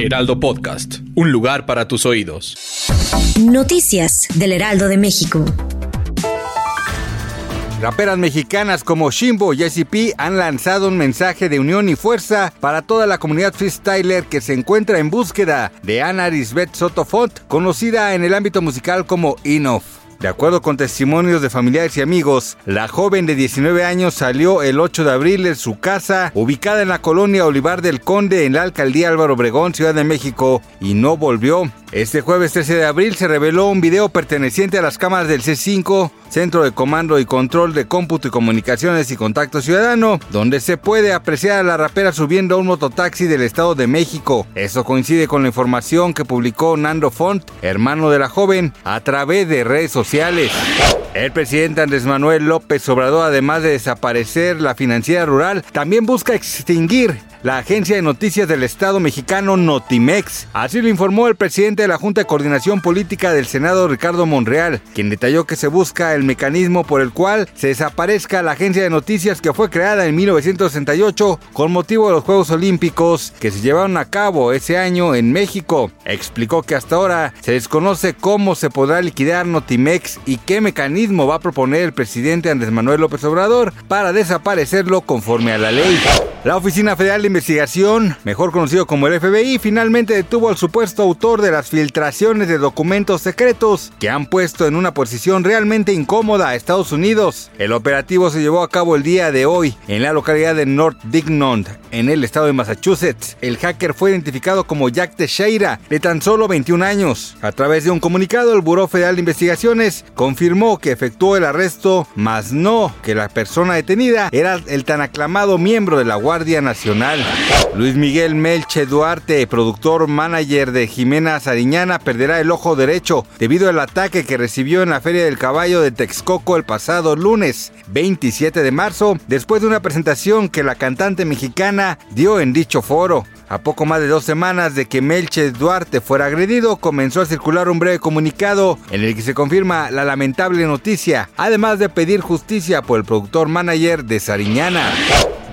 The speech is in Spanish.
Heraldo Podcast, un lugar para tus oídos. Noticias del Heraldo de México. Raperas mexicanas como Shimbo y Jessie P han lanzado un mensaje de unión y fuerza para toda la comunidad freestyler que se encuentra en búsqueda de Ana Lisbeth Sotofont, conocida en el ámbito musical como Inoff. De acuerdo con testimonios de familiares y amigos, la joven de 19 años salió el 8 de abril de su casa, ubicada en la colonia Olivar del Conde, en la alcaldía Álvaro Obregón, Ciudad de México, y no volvió. Este jueves 13 de abril se reveló un video perteneciente a las cámaras del C5, Centro de Comando y Control de Cómputo y Comunicaciones y Contacto Ciudadano, donde se puede apreciar a la rapera subiendo a un mototaxi del Estado de México. Eso coincide con la información que publicó Nando Font, hermano de la joven, a través de redes sociales. El presidente Andrés Manuel López Obrador, además de desaparecer la financiera rural, también busca extinguir la agencia de noticias del Estado mexicano Notimex. Así lo informó el presidente de la Junta de Coordinación Política del Senado, Ricardo Monreal, quien detalló que se busca el mecanismo por el cual se desaparezca la agencia de noticias que fue creada en 1968 con motivo de los Juegos Olímpicos que se llevaron a cabo ese año en México. Explicó que hasta ahora se desconoce cómo se podrá liquidar Notimex y qué mecanismo va a proponer el presidente Andrés Manuel López Obrador para desaparecerlo conforme a la ley. La Oficina Federal de Investigación, mejor conocido como el FBI, finalmente detuvo al supuesto autor de las filtraciones de documentos secretos que han puesto en una posición realmente incómoda a Estados Unidos. El operativo se llevó a cabo el día de hoy en la localidad de North Dignond, en el estado de Massachusetts. El hacker fue identificado como Jack Teixeira, de tan solo 21 años. A través de un comunicado, el Buró Federal de Investigaciones confirmó que efectuó el arresto, mas no que la persona detenida era el tan aclamado miembro de la Nacional. Luis Miguel Melche Duarte, productor manager de Jimena Sariñana, perderá el ojo derecho debido al ataque que recibió en la Feria del Caballo de Texcoco el pasado lunes 27 de marzo, después de una presentación que la cantante mexicana dio en dicho foro. A poco más de dos semanas de que Melche Duarte fuera agredido, comenzó a circular un breve comunicado en el que se confirma la lamentable noticia, además de pedir justicia por el productor manager de Sariñana.